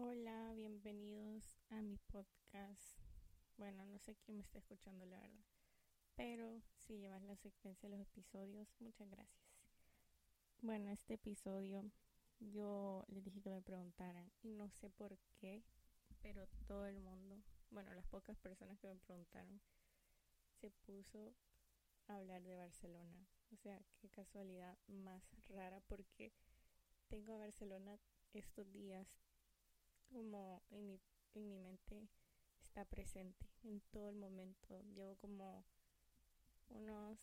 Hola, bienvenidos a mi podcast. Bueno, no sé quién me está escuchando, la verdad. Pero si llevas la secuencia de los episodios, muchas gracias. Bueno, este episodio yo les dije que me preguntaran y no sé por qué, pero todo el mundo, bueno, las pocas personas que me preguntaron, se puso a hablar de Barcelona. O sea, qué casualidad más rara porque tengo a Barcelona estos días como en mi, en mi mente está presente en todo el momento. Llevo como unos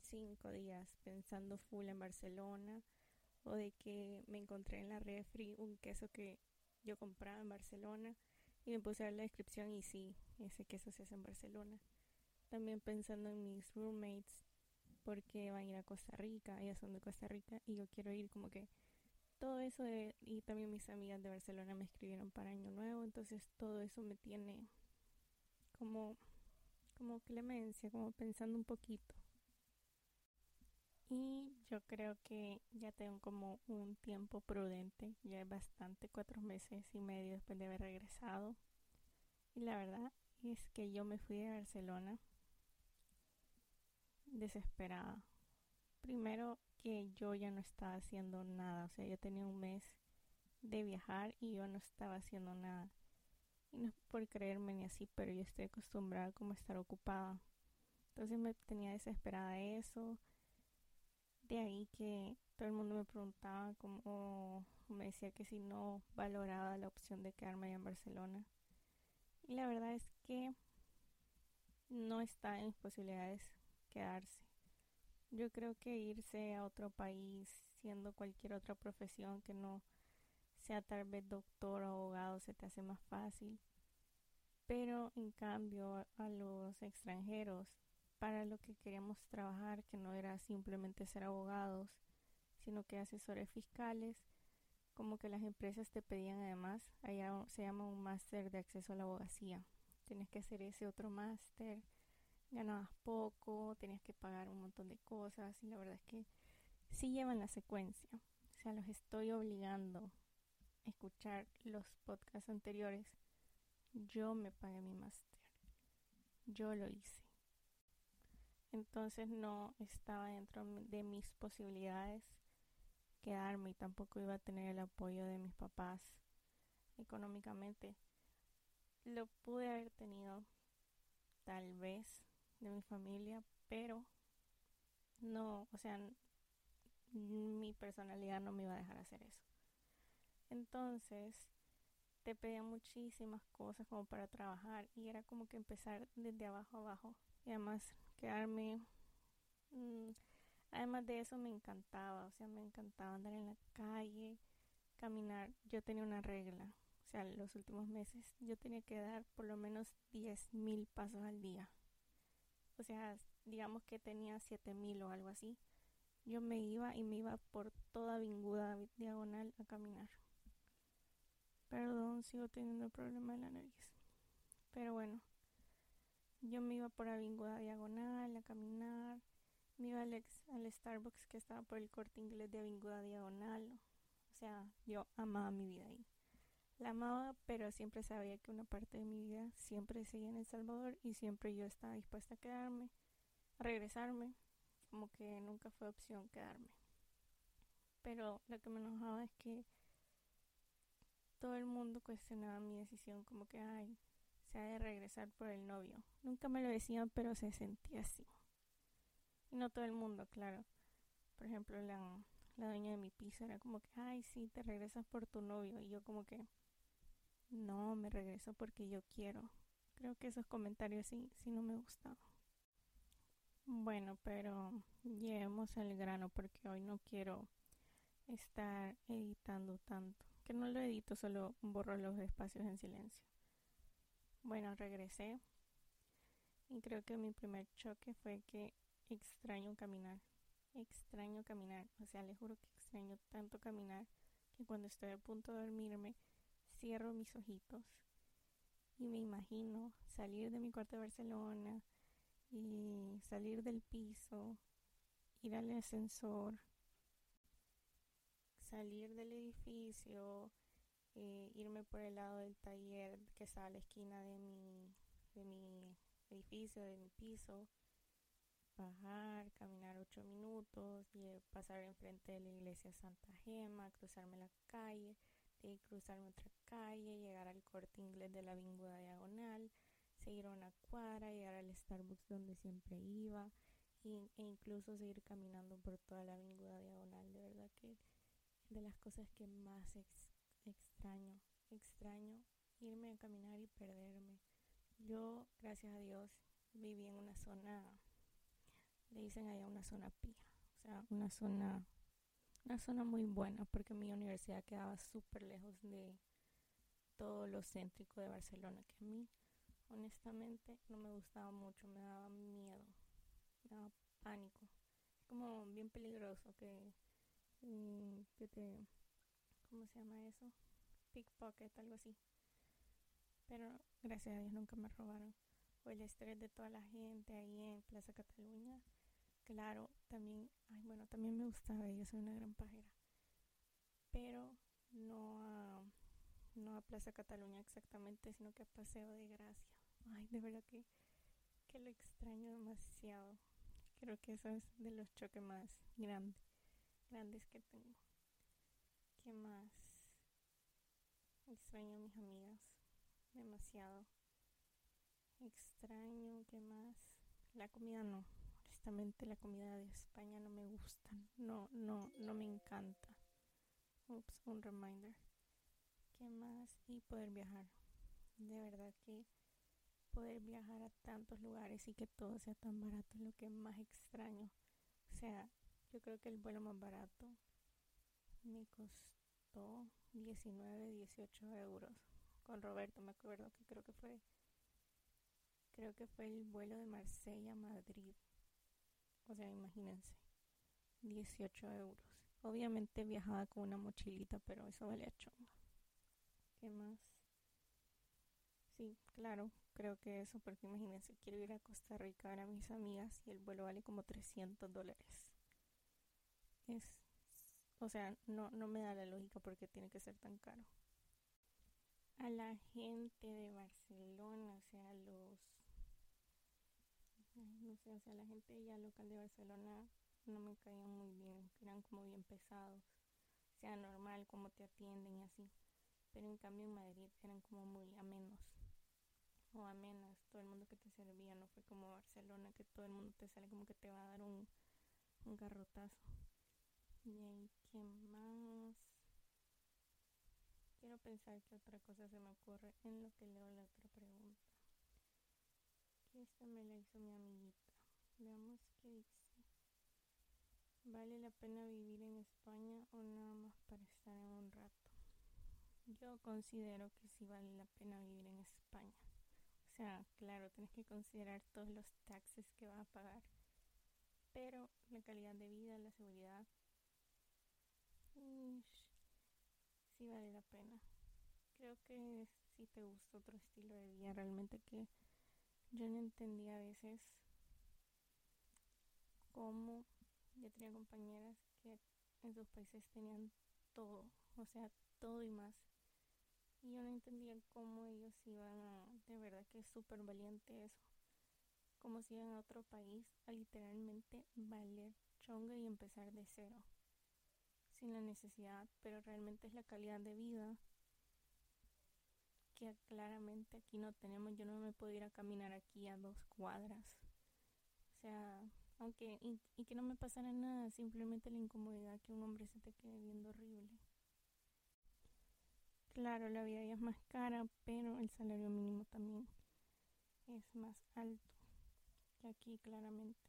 cinco días pensando full en Barcelona o de que me encontré en la refri un queso que yo compraba en Barcelona y me puse a ver la descripción y sí, ese queso se hace en Barcelona. También pensando en mis roommates porque van a ir a Costa Rica, ellas son de Costa Rica y yo quiero ir como que todo eso de, y también mis amigas de Barcelona me escribieron para Año Nuevo, entonces todo eso me tiene como, como clemencia, como pensando un poquito. Y yo creo que ya tengo como un tiempo prudente, ya es bastante, cuatro meses y medio después de haber regresado. Y la verdad es que yo me fui de Barcelona desesperada. Primero que yo ya no estaba haciendo nada, o sea, yo tenía un mes de viajar y yo no estaba haciendo nada. Y no es por creerme ni así, pero yo estoy acostumbrada como a estar ocupada. Entonces me tenía desesperada eso. De ahí que todo el mundo me preguntaba como me decía que si no valoraba la opción de quedarme allá en Barcelona. Y la verdad es que no está en mis posibilidades quedarse. Yo creo que irse a otro país siendo cualquier otra profesión que no sea tal vez doctor o abogado se te hace más fácil. Pero en cambio a los extranjeros, para lo que queríamos trabajar, que no era simplemente ser abogados, sino que asesores fiscales, como que las empresas te pedían además, se llama un máster de acceso a la abogacía. Tienes que hacer ese otro máster ganabas poco, tenías que pagar un montón de cosas y la verdad es que sí llevan la secuencia. O sea, los estoy obligando a escuchar los podcasts anteriores. Yo me pagué mi máster. Yo lo hice. Entonces no estaba dentro de mis posibilidades quedarme y tampoco iba a tener el apoyo de mis papás económicamente. Lo pude haber tenido tal vez de mi familia, pero no, o sea, mi personalidad no me iba a dejar hacer eso. Entonces, te pedía muchísimas cosas como para trabajar y era como que empezar desde abajo a abajo y además quedarme mm, además de eso me encantaba, o sea, me encantaba andar en la calle, caminar. Yo tenía una regla, o sea, los últimos meses yo tenía que dar por lo menos 10.000 pasos al día o sea, digamos que tenía 7000 o algo así, yo me iba y me iba por toda Vinguda diagonal a caminar. Perdón, sigo teniendo el problema de la nariz. Pero bueno, yo me iba por Avinguda diagonal a caminar. Me iba al, al Starbucks que estaba por el corte inglés de Avinguda diagonal. O sea, yo amaba mi vida ahí. La amaba, pero siempre sabía que una parte de mi vida siempre seguía en El Salvador y siempre yo estaba dispuesta a quedarme, a regresarme, como que nunca fue opción quedarme. Pero lo que me enojaba es que todo el mundo cuestionaba mi decisión, como que, ay, se ha de regresar por el novio. Nunca me lo decían, pero se sentía así. Y no todo el mundo, claro. Por ejemplo, la, la dueña de mi piso era como que, ay, sí, te regresas por tu novio. Y yo como que, no, me regreso porque yo quiero. Creo que esos comentarios sí, sí no me gustaban. Bueno, pero llevemos al grano porque hoy no quiero estar editando tanto. Que no lo edito, solo borro los espacios en silencio. Bueno, regresé y creo que mi primer choque fue que extraño caminar. Extraño caminar. O sea, le juro que extraño tanto caminar que cuando estoy a punto de dormirme cierro mis ojitos y me imagino salir de mi cuarto de Barcelona y salir del piso, ir al ascensor, salir del edificio eh, irme por el lado del taller que está a la esquina de mi, de mi edificio, de mi piso, bajar, caminar ocho minutos, y pasar enfrente de la iglesia Santa Gema, cruzarme la calle, de cruzarme otra calle, llegar al corte inglés de la Avinguda Diagonal, seguir una cuadra, llegar al Starbucks donde siempre iba, e incluso seguir caminando por toda la Avinguda Diagonal. De verdad que de las cosas que más extraño, extraño irme a caminar y perderme. Yo, gracias a Dios, viví en una zona, le dicen allá una zona pía, o sea, una zona, una zona muy buena porque mi universidad quedaba súper lejos de todo lo céntrico de Barcelona, que a mí, honestamente, no me gustaba mucho, me daba miedo, me daba pánico, como bien peligroso que, mm, que te, ¿cómo se llama eso? Pickpocket, algo así. Pero gracias a Dios nunca me robaron. O el estrés de toda la gente ahí en Plaza Cataluña. Claro, también, ay, bueno, también me gustaba, yo soy una gran pajera. Pero no a, no a Plaza Cataluña exactamente, sino que a Paseo de Gracia. Ay, de verdad que, que lo extraño demasiado. Creo que eso es de los choques más grandes, grandes que tengo. ¿Qué más? Extraño a mis amigas demasiado. Extraño, ¿qué más? La comida no. Honestamente la comida de España no me gusta. No, no, no me encanta. Ups, un reminder. ¿Qué más? Y poder viajar. De verdad que poder viajar a tantos lugares y que todo sea tan barato es lo que más extraño. O sea, yo creo que el vuelo más barato me costó 19, 18 euros con Roberto, me acuerdo que creo que fue creo que fue el vuelo de Marsella a Madrid. O sea, imagínense, 18 euros. Obviamente viajaba con una mochilita, pero eso valía chongo. ¿Qué más? Sí, claro, creo que eso, porque imagínense, quiero ir a Costa Rica a ver a mis amigas y el vuelo vale como 300 dólares. Es, o sea, no, no me da la lógica porque tiene que ser tan caro a la gente de Barcelona, o sea, los, no sé, o sea, la gente ya local de Barcelona no me caían muy bien, eran como bien pesados, sea, normal como te atienden y así, pero en cambio en Madrid eran como muy amenos o amenas, todo el mundo que te servía, no fue como Barcelona que todo el mundo te sale como que te va a dar un, un garrotazo. Y ahí, ¿qué más? Quiero pensar que otra cosa se me ocurre en lo que leo la otra pregunta. Esta me la hizo mi amiguita. Veamos qué dice. ¿Vale la pena vivir en España o nada más para estar en un rato? Yo considero que sí vale la pena vivir en España. O sea, claro, tienes que considerar todos los taxes que vas a pagar. Pero la calidad de vida, la seguridad, sí vale la pena. Creo que si te gusta otro estilo de vida, realmente que yo no entendía a veces cómo yo tenía compañeras que en sus países tenían todo, o sea, todo y más. Y yo no entendía cómo ellos iban a, de verdad que es súper valiente eso, como si iban a otro país a literalmente valer chonga y empezar de cero sin la necesidad, pero realmente es la calidad de vida que claramente aquí no tenemos. Yo no me puedo ir a caminar aquí a dos cuadras. O sea, aunque y, y que no me pasara nada, simplemente la incomodidad que un hombre se te quede viendo horrible. Claro, la vida ya es más cara, pero el salario mínimo también es más alto que aquí claramente.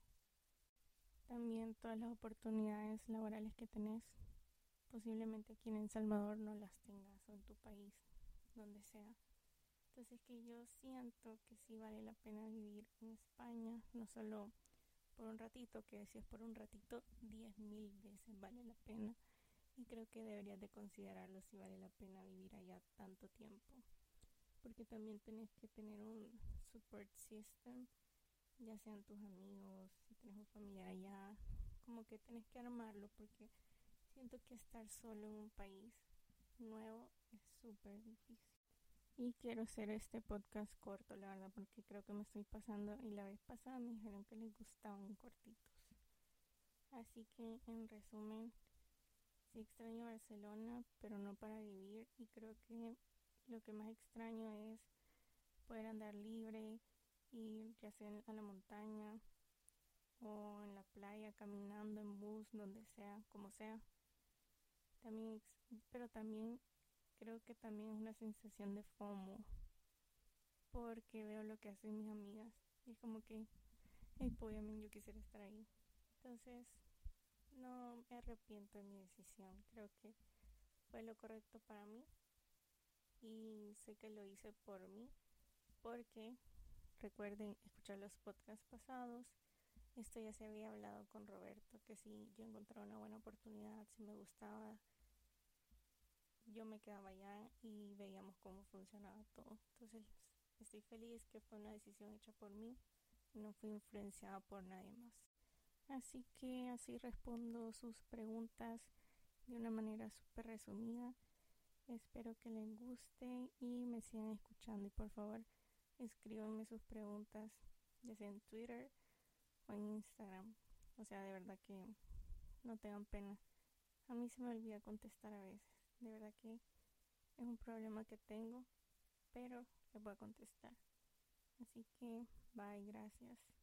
También todas las oportunidades laborales que tenés posiblemente aquí en El Salvador no las tengas o en tu país, donde sea. Entonces que yo siento que sí vale la pena vivir en España, no solo por un ratito, que si es por un ratito, diez mil veces vale la pena. Y creo que deberías de considerarlo si vale la pena vivir allá tanto tiempo. Porque también tienes que tener un support system, ya sean tus amigos, si tienes un allá, como que tienes que armarlo porque Siento que estar solo en un país nuevo es súper difícil. Y quiero hacer este podcast corto, la verdad, porque creo que me estoy pasando y la vez pasada me dijeron que les gustaban cortitos. Así que en resumen, sí extraño Barcelona, pero no para vivir y creo que lo que más extraño es poder andar libre, ir ya sea a la montaña o en la playa, caminando en bus, donde sea, como sea. También, pero también creo que también es una sensación de FOMO porque veo lo que hacen mis amigas y es como que hey, obviamente yo quisiera estar ahí entonces no me arrepiento de mi decisión creo que fue lo correcto para mí y sé que lo hice por mí porque recuerden escuchar los podcasts pasados. Esto ya se había hablado con Roberto que si yo encontraba una buena oportunidad si me gustaba yo me quedaba allá y veíamos cómo funcionaba todo. Entonces estoy feliz que fue una decisión hecha por mí no fui influenciada por nadie más. Así que así respondo sus preguntas de una manera súper resumida. Espero que les guste y me sigan escuchando y por favor escríbanme sus preguntas ya sea en Twitter o en Instagram. O sea, de verdad que no tengan pena. A mí se me olvida contestar a veces. De verdad que es un problema que tengo, pero le voy a contestar. Así que, bye, gracias.